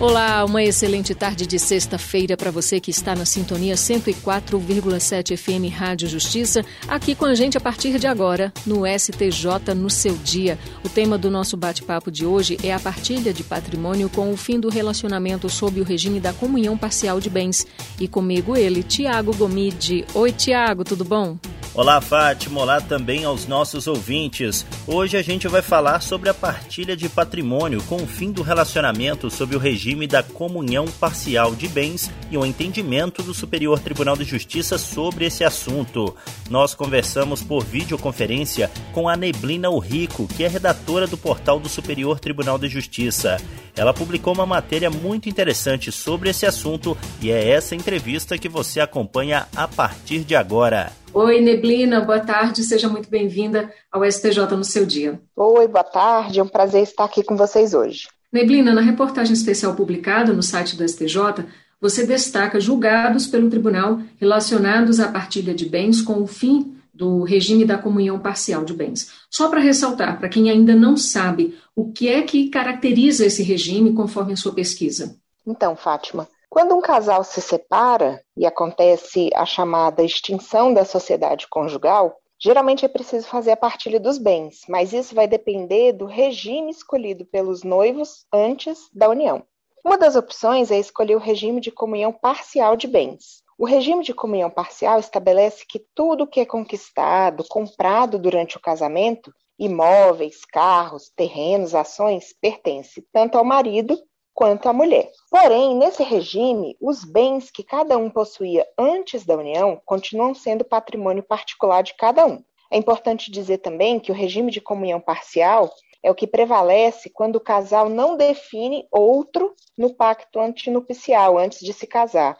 Olá, uma excelente tarde de sexta-feira para você que está na sintonia 104,7 FM Rádio Justiça, aqui com a gente a partir de agora no STJ no seu dia. O tema do nosso bate-papo de hoje é a partilha de patrimônio com o fim do relacionamento sob o regime da comunhão parcial de bens. E comigo ele, Tiago Gomide. Oi, Tiago, tudo bom? Olá, Fátima. Olá também aos nossos ouvintes. Hoje a gente vai falar sobre a partilha de patrimônio com o fim do relacionamento sob o regime da comunhão parcial de bens e o entendimento do Superior Tribunal de Justiça sobre esse assunto. Nós conversamos por videoconferência com a Neblina Urrico, que é redatora do portal do Superior Tribunal de Justiça. Ela publicou uma matéria muito interessante sobre esse assunto e é essa entrevista que você acompanha a partir de agora. Oi, Neblina, boa tarde, seja muito bem-vinda ao STJ no seu dia. Oi, boa tarde, é um prazer estar aqui com vocês hoje. Neblina, na reportagem especial publicada no site do STJ, você destaca julgados pelo tribunal relacionados à partilha de bens com o fim do regime da comunhão parcial de bens. Só para ressaltar, para quem ainda não sabe, o que é que caracteriza esse regime conforme a sua pesquisa? Então, Fátima, quando um casal se separa e acontece a chamada extinção da sociedade conjugal, geralmente é preciso fazer a partilha dos bens, mas isso vai depender do regime escolhido pelos noivos antes da união. Uma das opções é escolher o regime de comunhão parcial de bens. O regime de comunhão parcial estabelece que tudo que é conquistado, comprado durante o casamento, imóveis, carros, terrenos, ações, pertence tanto ao marido quanto à mulher. Porém, nesse regime, os bens que cada um possuía antes da união continuam sendo patrimônio particular de cada um. É importante dizer também que o regime de comunhão parcial é o que prevalece quando o casal não define outro no pacto antinupcial antes de se casar,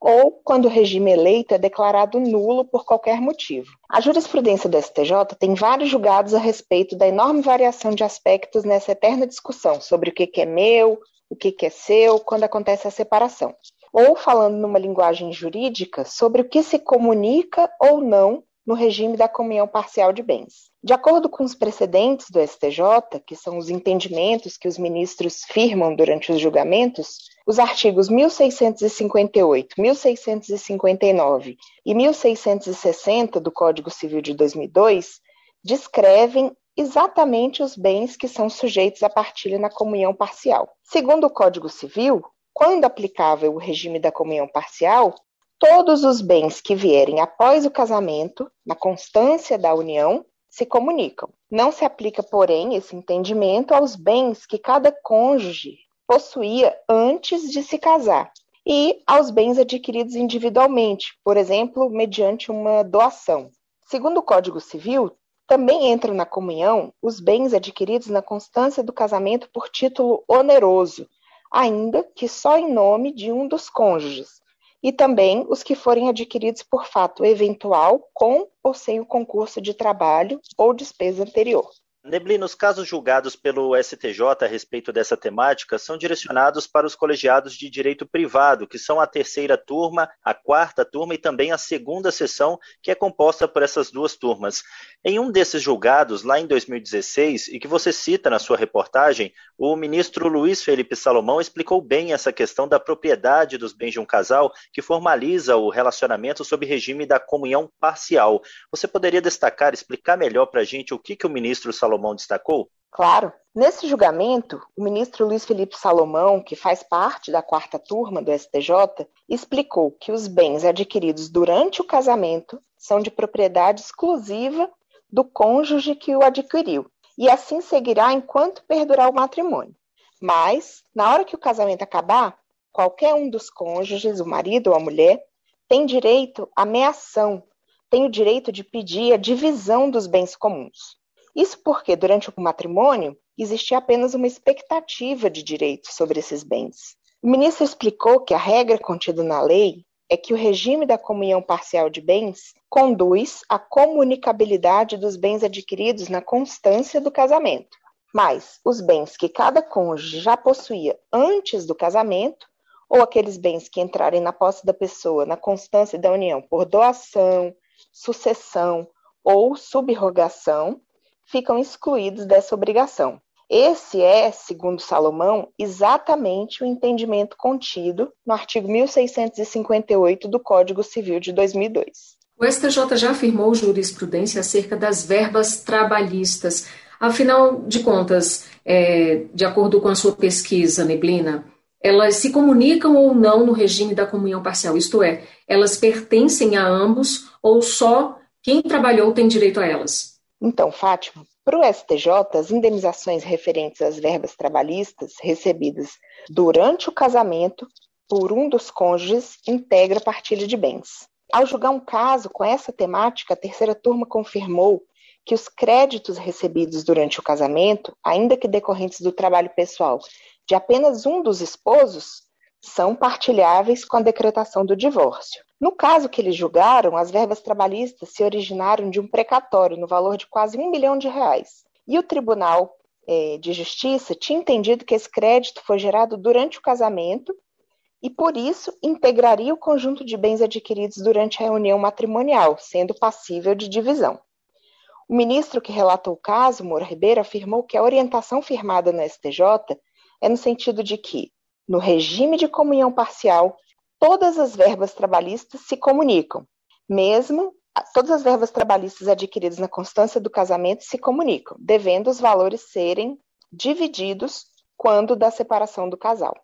ou quando o regime eleito é declarado nulo por qualquer motivo. A jurisprudência do STJ tem vários julgados a respeito da enorme variação de aspectos nessa eterna discussão sobre o que é meu, o que, que é seu quando acontece a separação. Ou, falando numa linguagem jurídica, sobre o que se comunica ou não no regime da comunhão parcial de bens. De acordo com os precedentes do STJ, que são os entendimentos que os ministros firmam durante os julgamentos, os artigos 1658, 1659 e 1660 do Código Civil de 2002 descrevem exatamente os bens que são sujeitos à partilha na comunhão parcial. Segundo o Código Civil, quando aplicável o regime da comunhão parcial, todos os bens que vierem após o casamento, na constância da união, se comunicam. Não se aplica, porém, esse entendimento aos bens que cada cônjuge possuía antes de se casar e aos bens adquiridos individualmente, por exemplo, mediante uma doação. Segundo o Código Civil, também entram na comunhão os bens adquiridos na constância do casamento por título oneroso, ainda que só em nome de um dos cônjuges, e também os que forem adquiridos por fato eventual, com ou sem o concurso de trabalho ou despesa anterior. Neblina, os casos julgados pelo STJ a respeito dessa temática são direcionados para os colegiados de direito privado, que são a terceira turma, a quarta turma e também a segunda sessão, que é composta por essas duas turmas. Em um desses julgados, lá em 2016, e que você cita na sua reportagem, o ministro Luiz Felipe Salomão explicou bem essa questão da propriedade dos bens de um casal que formaliza o relacionamento sob regime da comunhão parcial. Você poderia destacar, explicar melhor para a gente o que, que o ministro Salomão Salomão destacou? Claro. Nesse julgamento, o ministro Luiz Felipe Salomão, que faz parte da quarta turma do STJ, explicou que os bens adquiridos durante o casamento são de propriedade exclusiva do cônjuge que o adquiriu, e assim seguirá enquanto perdurar o matrimônio. Mas, na hora que o casamento acabar, qualquer um dos cônjuges, o marido ou a mulher, tem direito à meação, tem o direito de pedir a divisão dos bens comuns. Isso porque, durante o matrimônio, existia apenas uma expectativa de direito sobre esses bens. O ministro explicou que a regra contida na lei é que o regime da comunhão parcial de bens conduz à comunicabilidade dos bens adquiridos na constância do casamento. Mas os bens que cada cônjuge já possuía antes do casamento ou aqueles bens que entrarem na posse da pessoa na constância da união por doação, sucessão ou subrogação, ficam excluídos dessa obrigação. Esse é, segundo Salomão, exatamente o entendimento contido no artigo 1658 do Código Civil de 2002. O STJ já afirmou jurisprudência acerca das verbas trabalhistas. Afinal de contas, é, de acordo com a sua pesquisa, Neblina, elas se comunicam ou não no regime da comunhão parcial? Isto é, elas pertencem a ambos ou só quem trabalhou tem direito a elas? Então, Fátima, para o STJ, as indenizações referentes às verbas trabalhistas recebidas durante o casamento por um dos cônjuges integra partilha de bens. Ao julgar um caso com essa temática, a terceira turma confirmou que os créditos recebidos durante o casamento, ainda que decorrentes do trabalho pessoal de apenas um dos esposos, são partilháveis com a decretação do divórcio. No caso que eles julgaram, as verbas trabalhistas se originaram de um precatório no valor de quase um milhão de reais. E o Tribunal eh, de Justiça tinha entendido que esse crédito foi gerado durante o casamento e, por isso, integraria o conjunto de bens adquiridos durante a reunião matrimonial, sendo passível de divisão. O ministro que relatou o caso, Moura Ribeiro, afirmou que a orientação firmada no STJ é no sentido de que no regime de comunhão parcial, todas as verbas trabalhistas se comunicam, mesmo todas as verbas trabalhistas adquiridas na constância do casamento se comunicam, devendo os valores serem divididos quando da separação do casal.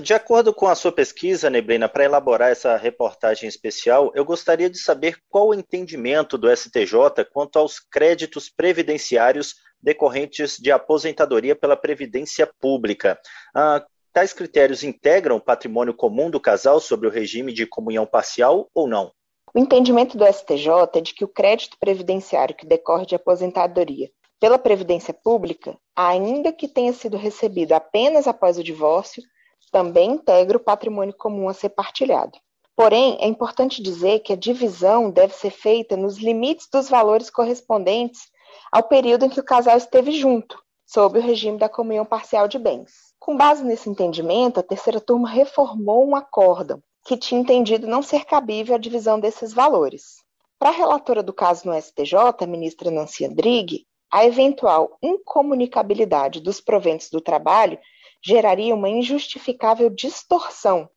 De acordo com a sua pesquisa, Neblina, para elaborar essa reportagem especial, eu gostaria de saber qual o entendimento do STJ quanto aos créditos previdenciários decorrentes de aposentadoria pela Previdência Pública. Ah, Tais critérios integram o patrimônio comum do casal sobre o regime de comunhão parcial ou não? O entendimento do STJ é de que o crédito previdenciário que decorre de aposentadoria pela Previdência Pública, ainda que tenha sido recebido apenas após o divórcio, também integra o patrimônio comum a ser partilhado. Porém, é importante dizer que a divisão deve ser feita nos limites dos valores correspondentes ao período em que o casal esteve junto, sob o regime da comunhão parcial de bens. Com base nesse entendimento, a terceira turma reformou um acórdão que tinha entendido não ser cabível a divisão desses valores. Para a relatora do caso no STJ, a ministra Nancy Andrighi, a eventual incomunicabilidade dos proventos do trabalho geraria uma injustificável distorção,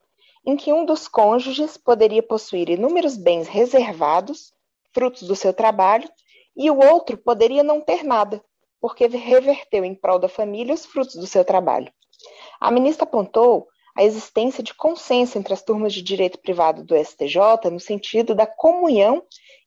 em que um dos cônjuges poderia possuir inúmeros bens reservados, frutos do seu trabalho, e o outro poderia não ter nada, porque reverteu em prol da família os frutos do seu trabalho. A ministra apontou a existência de consenso entre as turmas de direito privado do STJ no sentido da comunhão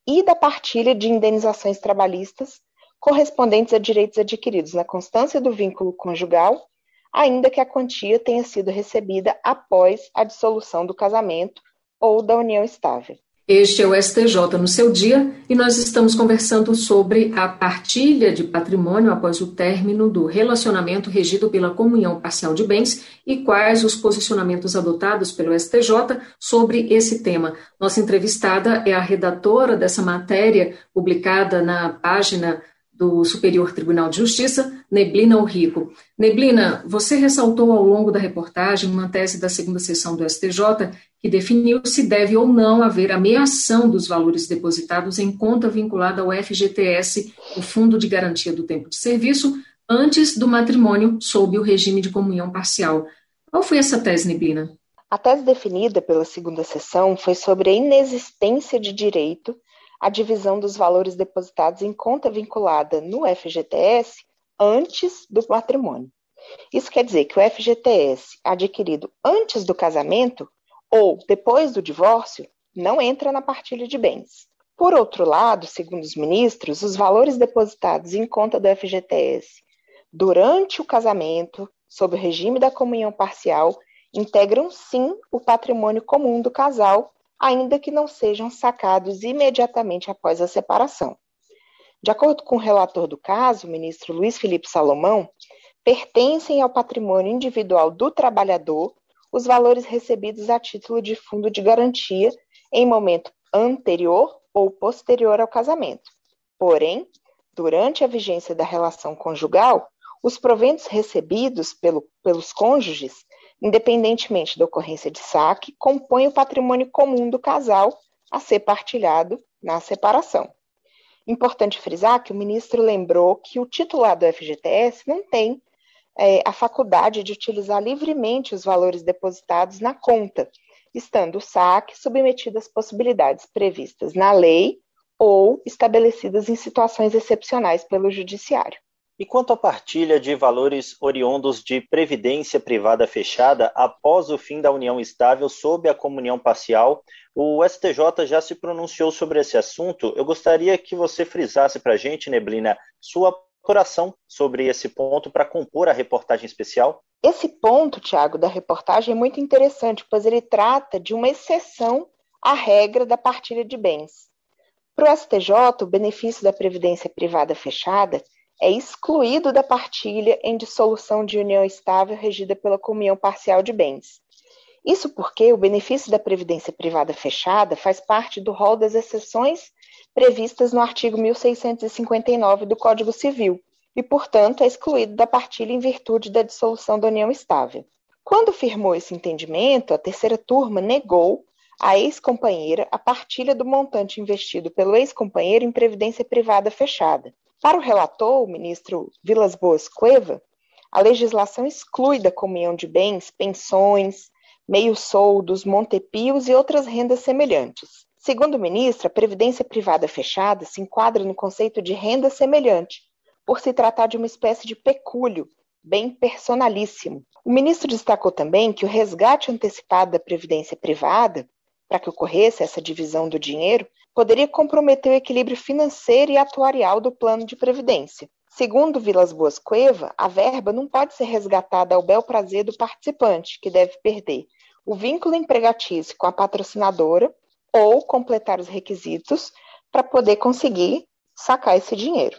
e da partilha de indenizações trabalhistas correspondentes a direitos adquiridos na constância do vínculo conjugal, ainda que a quantia tenha sido recebida após a dissolução do casamento ou da união estável. Este é o STJ no seu dia e nós estamos conversando sobre a partilha de patrimônio após o término do relacionamento regido pela comunhão parcial de bens e quais os posicionamentos adotados pelo STJ sobre esse tema. Nossa entrevistada é a redatora dessa matéria publicada na página do Superior Tribunal de Justiça, Neblina Rico. Neblina, você ressaltou ao longo da reportagem uma tese da segunda sessão do STJ que definiu se deve ou não haver ameação dos valores depositados em conta vinculada ao FGTS, o Fundo de Garantia do Tempo de Serviço, antes do matrimônio sob o regime de comunhão parcial. Qual foi essa tese, Neblina? A tese definida pela segunda sessão foi sobre a inexistência de direito a divisão dos valores depositados em conta vinculada no FGTS antes do patrimônio. Isso quer dizer que o FGTS adquirido antes do casamento ou depois do divórcio não entra na partilha de bens. Por outro lado, segundo os ministros, os valores depositados em conta do FGTS durante o casamento, sob o regime da comunhão parcial, integram sim o patrimônio comum do casal ainda que não sejam sacados imediatamente após a separação. De acordo com o relator do caso, o ministro Luiz Felipe Salomão, pertencem ao patrimônio individual do trabalhador os valores recebidos a título de fundo de garantia em momento anterior ou posterior ao casamento. Porém, durante a vigência da relação conjugal, os proventos recebidos pelo, pelos cônjuges independentemente da ocorrência de saque, compõem o patrimônio comum do casal a ser partilhado na separação. Importante frisar que o ministro lembrou que o titular do FGTS não tem é, a faculdade de utilizar livremente os valores depositados na conta, estando o saque submetido às possibilidades previstas na lei ou estabelecidas em situações excepcionais pelo Judiciário. E quanto à partilha de valores oriundos de previdência privada fechada após o fim da união estável sob a comunhão parcial, o STJ já se pronunciou sobre esse assunto. Eu gostaria que você frisasse para a gente, Neblina, sua apuração sobre esse ponto para compor a reportagem especial. Esse ponto, Tiago, da reportagem é muito interessante, pois ele trata de uma exceção à regra da partilha de bens. Para o STJ, o benefício da previdência privada fechada é excluído da partilha em dissolução de união estável regida pela comunhão parcial de bens. Isso porque o benefício da previdência privada fechada faz parte do rol das exceções previstas no artigo 1659 do Código Civil e, portanto, é excluído da partilha em virtude da dissolução da união estável. Quando firmou esse entendimento, a terceira turma negou à ex-companheira a partilha do montante investido pelo ex-companheiro em previdência privada fechada, para o relator, o ministro Vilas Boas Cueva, a legislação exclui da comunhão de bens pensões, meio-soldos, montepios e outras rendas semelhantes. Segundo o ministro, a previdência privada fechada se enquadra no conceito de renda semelhante, por se tratar de uma espécie de pecúlio, bem personalíssimo. O ministro destacou também que o resgate antecipado da previdência privada, para que ocorresse essa divisão do dinheiro, poderia comprometer o equilíbrio financeiro e atuarial do plano de previdência. Segundo Vilas Boas Cueva, a verba não pode ser resgatada ao bel prazer do participante, que deve perder o vínculo empregatício com a patrocinadora ou completar os requisitos para poder conseguir sacar esse dinheiro.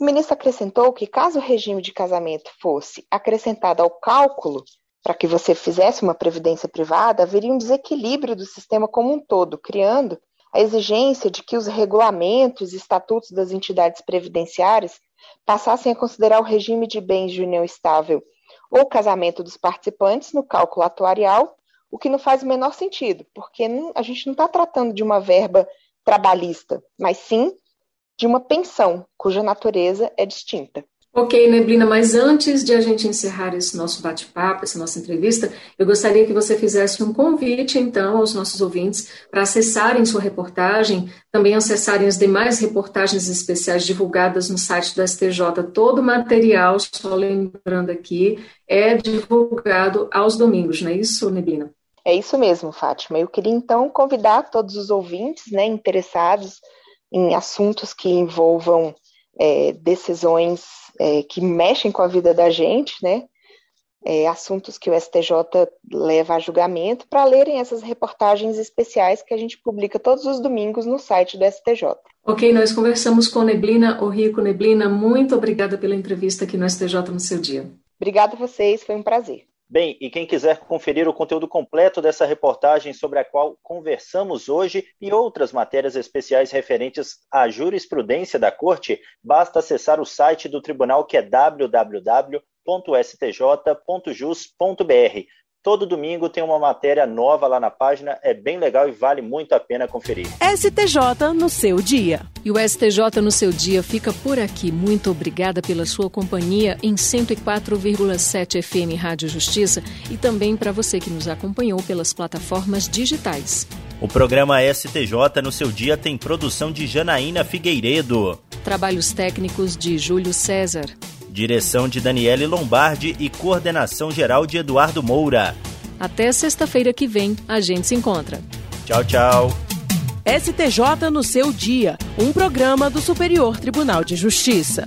O ministro acrescentou que, caso o regime de casamento fosse acrescentado ao cálculo para que você fizesse uma previdência privada, haveria um desequilíbrio do sistema como um todo, criando a exigência de que os regulamentos e estatutos das entidades previdenciárias passassem a considerar o regime de bens de união estável ou casamento dos participantes no cálculo atuarial, o que não faz o menor sentido, porque não, a gente não está tratando de uma verba trabalhista, mas sim de uma pensão cuja natureza é distinta. Ok, Neblina, mas antes de a gente encerrar esse nosso bate-papo, essa nossa entrevista, eu gostaria que você fizesse um convite, então, aos nossos ouvintes para acessarem sua reportagem, também acessarem as demais reportagens especiais divulgadas no site do STJ. Todo o material, só lembrando aqui, é divulgado aos domingos, não é isso, Neblina? É isso mesmo, Fátima. Eu queria, então, convidar todos os ouvintes né, interessados em assuntos que envolvam é, decisões é, que mexem com a vida da gente, né? É, assuntos que o STJ leva a julgamento, para lerem essas reportagens especiais que a gente publica todos os domingos no site do STJ. Ok, nós conversamos com Neblina, o Rico Neblina. Muito obrigada pela entrevista aqui no STJ no seu dia. Obrigada a vocês, foi um prazer. Bem, e quem quiser conferir o conteúdo completo dessa reportagem sobre a qual conversamos hoje e outras matérias especiais referentes à jurisprudência da Corte, basta acessar o site do tribunal que é www.stj.jus.br. Todo domingo tem uma matéria nova lá na página, é bem legal e vale muito a pena conferir. STJ no seu dia. E o STJ no seu dia fica por aqui. Muito obrigada pela sua companhia em 104,7 FM Rádio Justiça e também para você que nos acompanhou pelas plataformas digitais. O programa STJ no seu dia tem produção de Janaína Figueiredo. Trabalhos técnicos de Júlio César. Direção de Daniele Lombardi e coordenação geral de Eduardo Moura. Até sexta-feira que vem, a gente se encontra. Tchau, tchau. STJ no seu dia, um programa do Superior Tribunal de Justiça.